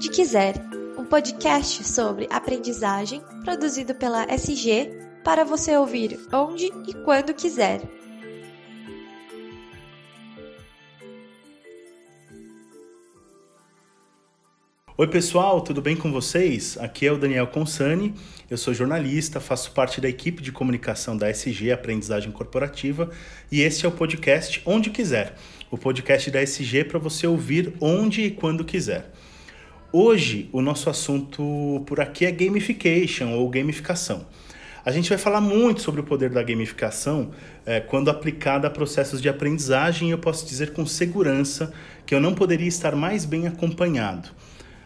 Onde Quiser, um podcast sobre aprendizagem produzido pela SG para você ouvir onde e quando quiser. Oi, pessoal, tudo bem com vocês? Aqui é o Daniel Consani, eu sou jornalista, faço parte da equipe de comunicação da SG Aprendizagem Corporativa e este é o podcast Onde Quiser, o podcast da SG para você ouvir onde e quando quiser. Hoje, o nosso assunto por aqui é gamification ou gamificação. A gente vai falar muito sobre o poder da gamificação é, quando aplicada a processos de aprendizagem e eu posso dizer com segurança que eu não poderia estar mais bem acompanhado.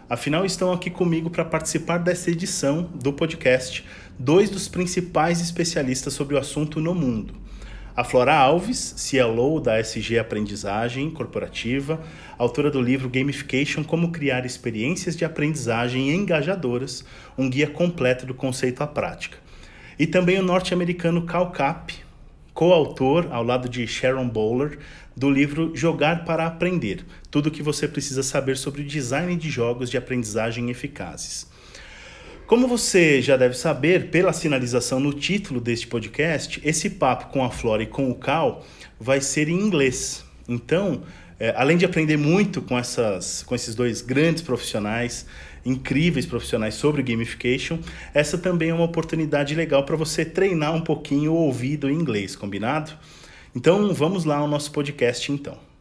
Afinal, estão aqui comigo para participar dessa edição do podcast dois dos principais especialistas sobre o assunto no mundo. A Flora Alves, CLO da SG Aprendizagem Corporativa, autora do livro Gamification: Como Criar Experiências de Aprendizagem Engajadoras, um guia completo do conceito à prática. E também o norte-americano Cal Cap, coautor, ao lado de Sharon Bowler, do livro Jogar para Aprender: Tudo o que você precisa saber sobre o design de jogos de aprendizagem eficazes. Como você já deve saber, pela sinalização no título deste podcast, esse papo com a Flora e com o Cal vai ser em inglês. Então, é, além de aprender muito com, essas, com esses dois grandes profissionais, incríveis profissionais sobre gamification, essa também é uma oportunidade legal para você treinar um pouquinho o ouvido em inglês, combinado? Então vamos lá ao nosso podcast então.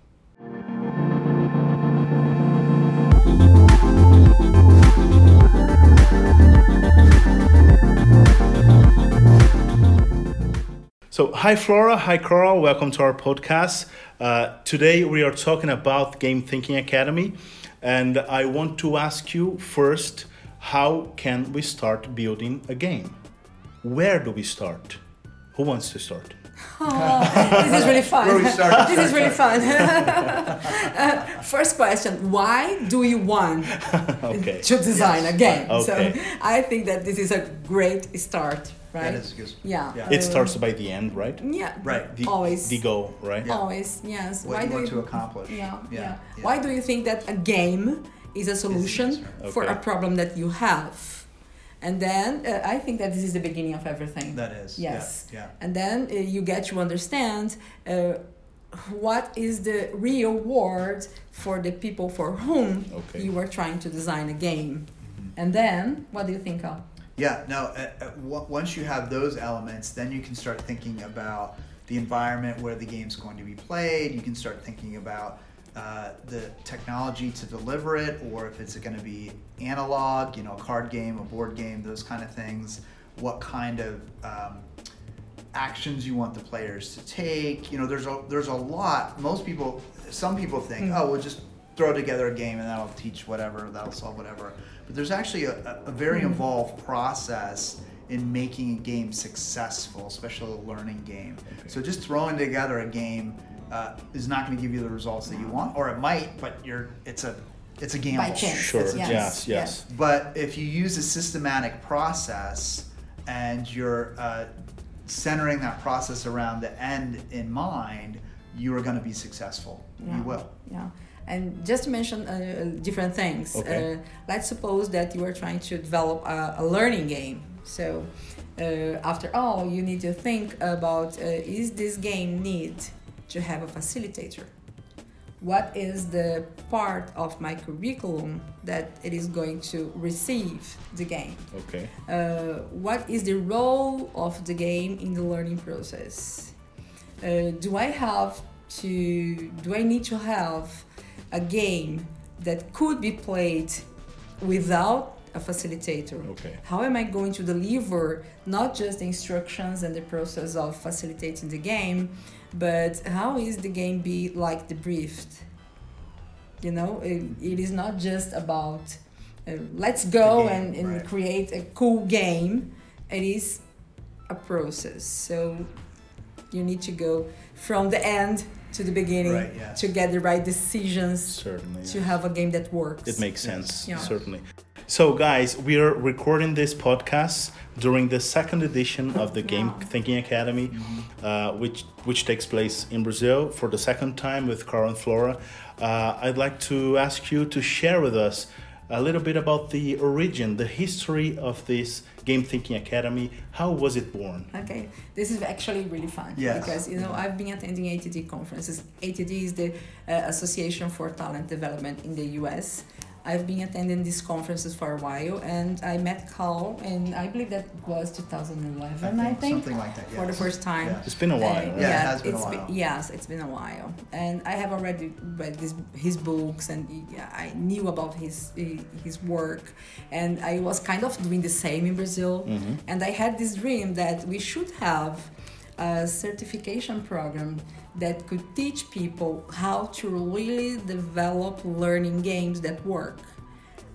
Hi Flora, hi Karl, welcome to our podcast. Uh, today we are talking about Game Thinking Academy, and I want to ask you first how can we start building a game? Where do we start? Who wants to start? Oh, this is really fun. Where we start. this is really fun. uh, first question: Why do you want okay. to design Yes. a game? Okay. So I think that this is a great start, right? That is good. Yeah. Yeah. It Uh, starts by the end, right? Yeah. Right. The, Always. the goal, right? Yeah. Always. Yes. What Why you do want you to accomplish. Yeah, yeah. Yeah, yeah. Why do you think that a game is a solution answer. for a problem that you have? And then uh, I think that this is the beginning of everything. That is. Yes. Yeah. and then uh, you get to understand uh, what is the real world for the people for whom Okay. you are trying to design a game Mhm. and then what do you think of Yeah. No. Uh, uh, w- once you have those elements, then you can start thinking about the environment where the game's going to be played. You can start thinking about uh, the technology to deliver it, or if it's going to be analog, you know, a card game, a board game, those kind of things. What kind of um, actions you want the players to take. You know, there's a there's a lot. Most people, some people think, Mm. oh, we'll just throw together a game and that'll teach whatever, that'll solve whatever. But there's actually a, a- a very Mm. involved process in making a game successful, especially a learning game. So just throwing together a game uh, is not going to give you the results that you want, or it might, but you're it's a it's a gamble. by chance Sure. yes, Yes. Yes. But if you use a systematic process and you're uh, centering that process around the end in mind, you are going to be successful. Yeah. You will. yeah and just to mention uh, different things. Okay. uh, let's suppose that you are trying to develop a, a learning game. So uh, after all you need to think about uh, is this game need to have a facilitator? What is the part of my curriculum that it is going to receive the game? Okay. uh, what is the role of the game in the learning process? Uh, do i have to do i need to have a game that could be played without a facilitator Okay. how am i going to deliver not just the instructions and the process of facilitating the game but how is the game be like debriefed you know it, it is not just about uh, let's go game, and, and right. create a cool game it is a process so you need to go from the end to the beginning Right, to get the right decisions Certainly. to have a game that works It makes sense, Yeah. certainly. So, guys, we are recording this podcast during the second edition of the Game Wow. Thinking Academy, uh, which which takes place in Brazil for the second time with Karl and Flora. Uh, I'd like to ask you to share with us a little bit about the origin, the history of this Game Thinking Academy. How was it born? Okay, this is actually really fun Yes. because you know I've been attending ATD conferences. ATD is the uh, Association for Talent Development in the U.S. I've been attending these conferences for a while, and I met Karl, and I believe that was 2011, I think, something like that. for the first time. Yeah. It's been a while. Uh, right? Yeah, it has been a it's while. yes, it's been a while, and I have already read this, his books, and yeah, I knew about his his work, and I was kind of doing the same in Brazil, Mhm. and I had this dream that we should have a certification program that could teach people how to really develop learning games that work,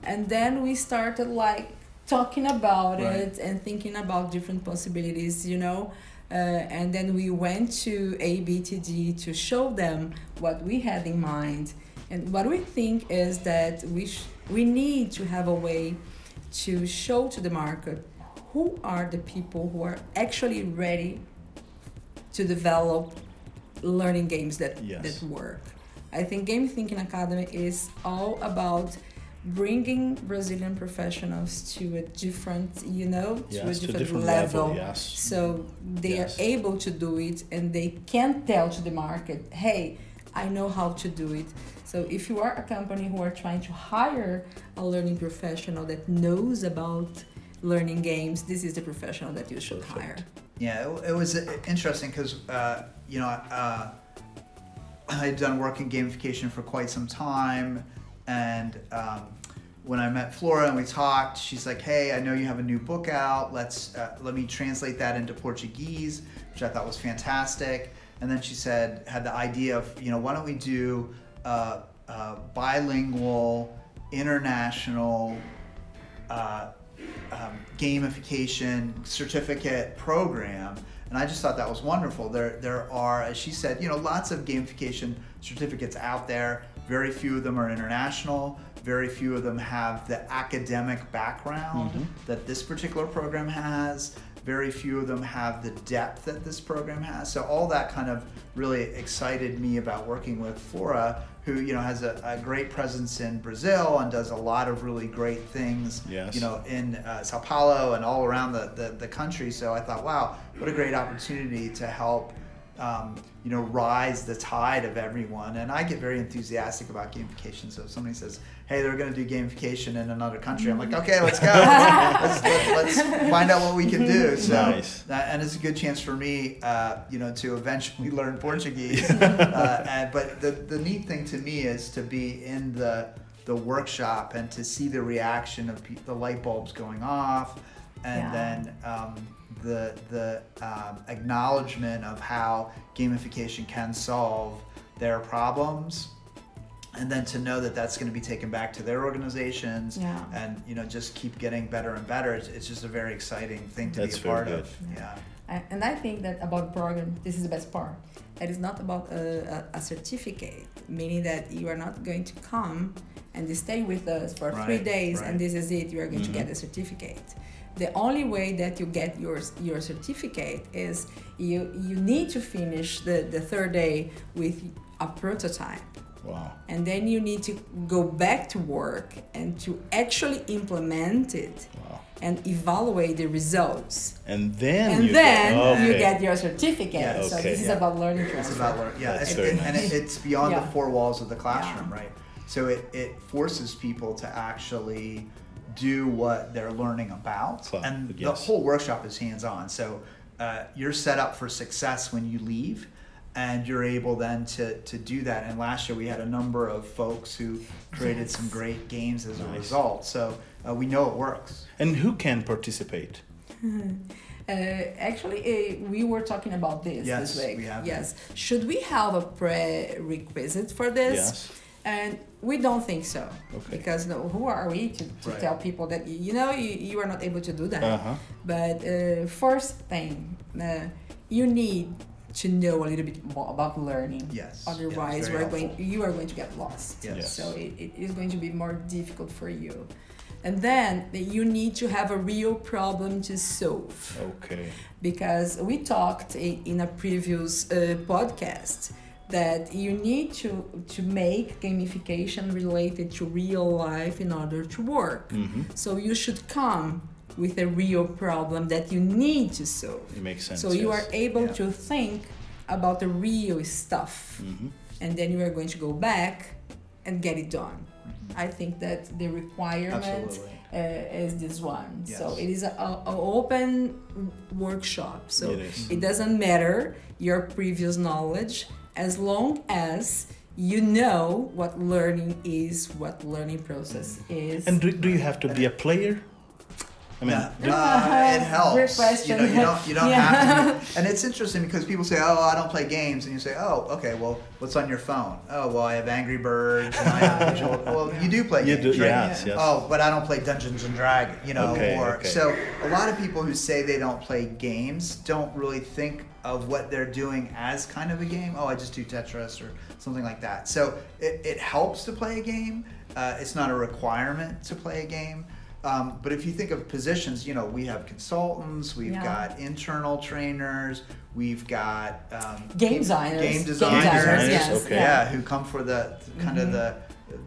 and then we started like talking about Right. it and thinking about different possibilities, you know. Uh, and then we went to ABTD to show them what we had in mind. And what we think is that we, sh- we need to have a way to show to the market who are the people who are actually ready to develop learning games that, Yes. that work. I think Game Thinking Academy is all about bringing Brazilian professionals to a different, you know, to Yes, a to a different, different level. level, yes. So they Yes. are able to do it and they can tell to the market, hey, I know how to do it. So if you are a company who are trying to hire a learning professional that knows about learning games, this is the professional that you should Perfect. hire. Yeah, it, it was uh, interesting because uh, you know uh, I'd done work in gamification for quite some time, and um, when I met Flora and we talked, she's like, "Hey, I know you have a new book out. Let's uh, let me translate that into Portuguese," which I thought was fantastic. And then she said, had the idea of, you know, why don't we do uh, uh, bilingual, international uh, um, gamification certificate program and i just thought that was wonderful. There there are as she said you know lots of gamification certificates out there. Very few of them are international. Very few of them have the academic background Mhm. that this particular program has. Very few of them have the depth that this program has. So all that kind of really excited me about working with flora who you know has a, a great presence in brazil and does a lot of really great things Yes. you know in uh, sao paulo and all around the, the, the country so i thought wow what a great opportunity to help um, you know rise the tide of everyone and i get very enthusiastic about gamification so if somebody says hey they're going to do gamification in another country i'm like okay let's go let's, let, let's find out what we can do so Nice. uh, and it's a good chance for me, uh, you know, to eventually learn Portuguese. uh, and, but the, the neat thing to me is to be in the the workshop and to see the reaction of pe- the light bulbs going off, and Yeah. then um, the the um, acknowledgement of how gamification can solve their problems. And then to know that that's going to be taken back to their organizations, Yeah. and you know just keep getting better and better. It's, it's just a very exciting thing to That's be a part good. of. Yeah. I- And I think that about program, this is the best part. It is not about a, a, a certificate, meaning that you are not going to come and stay with us for three days right. and this is it. You are going to Mhm. get a certificate. The only way that you get your your certificate is you you need to finish the, the third day with a prototype Wow. and then you need to go back to work and to actually implement it Wow. and evaluate the results And then and you then get, you get your certificate. Yeah. so Okay, this is about learning It's about learn. Yeah, That's and, very and, and it, it's beyond Yeah. the four walls of the classroom, Yeah. right? So it, it forces people to actually do what they're learning about, Claro, and the whole workshop is hands on. So uh, you're set up for success when you leave. And you're able then to, to do that. And last year we had a number of folks who created Yes. some great games as a result. So uh, we know it works. And who can participate? Uh, actually, uh, we were talking about this Yes, this week. we have. Yes. Should we have a prerequisite for this? Yes. And we don't think so. Okay. Because no, who are we to, to Right. tell people that you, you know you, you are not able to do that? Uh-huh. But uh, first thing, uh, you need to know a little bit more about learning. Yes. Otherwise, very we're going, you are going to get lost. Yes. Yes. So it, it is going to be more difficult for you. And then you need to have a real problem to solve Okay. because we talked in a previous uh, podcast that you need to to make gamification related to real life in order to work. hmm So you should come with a real problem that you need to solve. It makes sense. So you yes. are able Yeah. to think about the real stuff, Mhm. and then you are going to go back and get it done. I think that the requirement uh, is this one. So it is a, a, a open workshop. So It it doesn't matter your previous knowledge as long as you know what learning is, what learning process is. And do, do you have to be a player? I mean, No, uh, it helps. You know, you don't, you don't Yeah. have to. And it's interesting because people say, "Oh, I don't play games," and you say, "Oh, okay. Well, what's on your phone? Oh, well, I have Angry Birds. And I have Visual- well, you do play You games, do- right? yes, yes. Oh, but I don't play Dungeons and Dragons. You know, Okay, or okay. so a lot of people who say they don't play games don't really think of what they're doing as kind of a game. Oh, I just do Tetris or something like that. So it, it helps to play a game. Uh, it's not a requirement to play a game. Um, but if you think of positions, you know, we have consultants, we've Yeah. got internal trainers, we've got um, Game designers. game Game designers, designers, yes. okay. yeah, who come for the kind of Mhm. the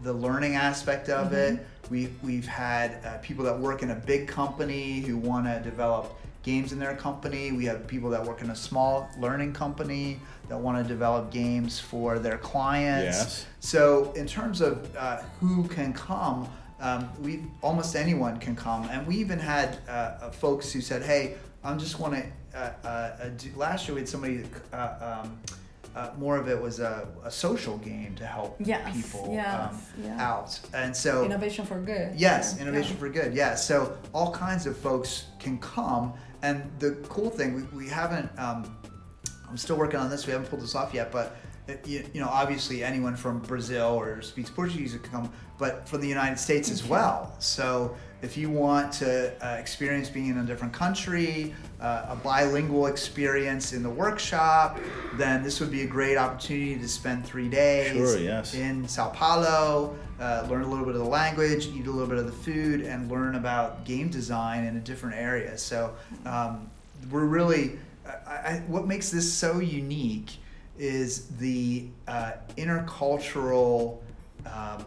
the learning aspect of it. We we've had uh, people that work in a big company who want to develop games in their company. We have people that work in a small learning company that want to develop games for their clients. Yes. So in terms of uh, who can come, um, we almost anyone can come, and we even had uh, uh, folks who said, "Hey, I'm just want to." Uh, uh, do, last year we had somebody. Uh, um, uh, more of it was a, a social game to help Yes, people yes, um, yeah. out, and so Innovation for good. Yes, Yeah, innovation yeah. for good. Yeah, so all kinds of folks can come, and the cool thing we, we haven't. Um, I'm still working on this. We haven't pulled this off yet, but you, you know, obviously anyone from Brazil or speaks Portuguese can come, but from the United States as well. So if you want to uh, experience being in a different country, uh, a bilingual experience in the workshop, then this would be a great opportunity to spend three days Sure, yes. in Sao Paulo, uh, learn a little bit of the language, eat a little bit of the food, and learn about game design in a different area. So um, we're really, I, I, what makes this so unique is the uh, intercultural um,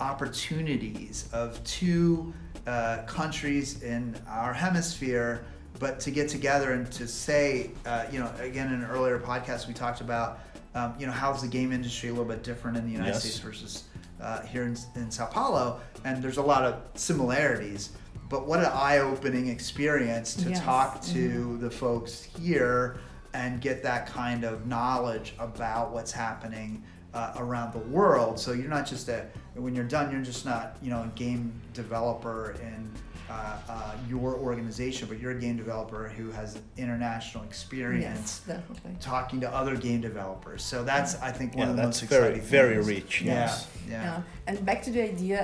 opportunities of two uh, countries in our hemisphere but to get together and to say, uh, you know, again in an earlier podcast we talked about, um, you know, how's the game industry a little bit different in the United Yes. States versus uh, here in, in Sao Paulo, and there's a lot of similarities. But what an eye-opening experience to Yes. talk to the folks here and get that kind of knowledge about what's happening uh, around the world. So you're not just a when you're done, you're just not you know a game developer in uh, uh, your organization, but you're a game developer who has international experience Yes, talking to other game developers. So that's I think one yeah, of the that's most very, exciting very things. rich. Yeah, Yes. yeah. Yeah. And back to the idea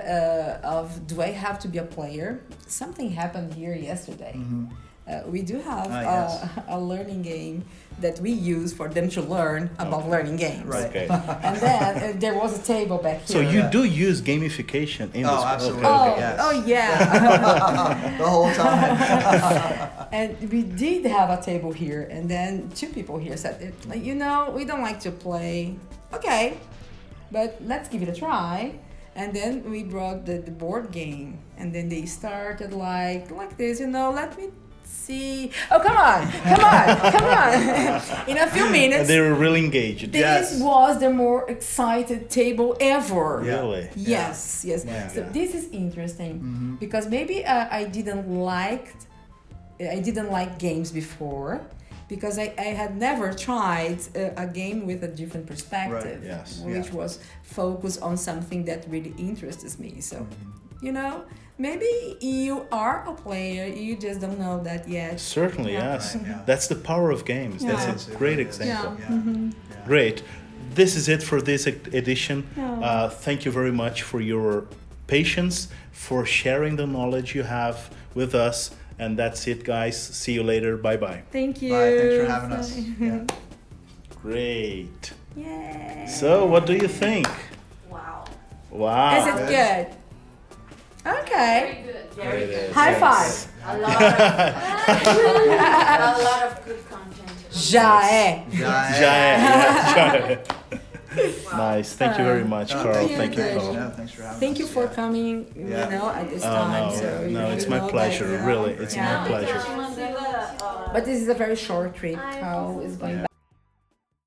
uh, of do I have to be a player? Something happened here yesterday. Mhm. Uh, we do have Ah, uh, yes. a learning game that we use for them to learn about Okay. learning games. Right. Okay. And then uh, there was a table back here. So you Yeah. do use gamification in Oh, this? absolutely. Okay, Oh, okay. yes. oh yeah. the whole time. and we did have a table here, and then two people here said, you know, we don't like to play. Okay, but let's give it a try. And then we brought the, the board game, and then they started like like this, you know. Let me see. Oh come on, come on, come on! In a few And minutes, they were really engaged. this Yes. was the more excited table ever. Really? Yes, yes. Yeah. So Yeah. this is interesting Mhm. because maybe uh, I didn't like I didn't like games before because I, I had never tried a, a game with a different perspective, yes. which Yeah. was focused on something that really interests me. So Mm-hmm. You know, maybe you are a player, you just don't know that yet. Certainly, Yeah. yes. Right, yeah. That's the power of games. Yeah. That's a great example. Yeah. Yeah. Mhm. Yeah. Great. This is it for this edition. Yeah. Uh, thank you very much for your patience, for sharing the knowledge you have with us. And that's it, guys. See you later. Bye bye. Thank you. Bye. Thanks for having us. Yeah. Great. Yay. So, what do you think? Wow. Wow. Is it Good. Good? Okay. Very good. Very good. High yes. five. A lot of, a lot of good content. Já é. Já é. Já é, já é. Nice. Thank you very Uh, much, Oh, Karl. you. Thank you, Karl. No, thanks for having Thank us. you for Yeah. coming, Yeah. you know, at this Oh, time. no, so no, it's my pleasure. you know. Really, it's Yeah. my pleasure. But this is a very short trip. How is going Yeah. back.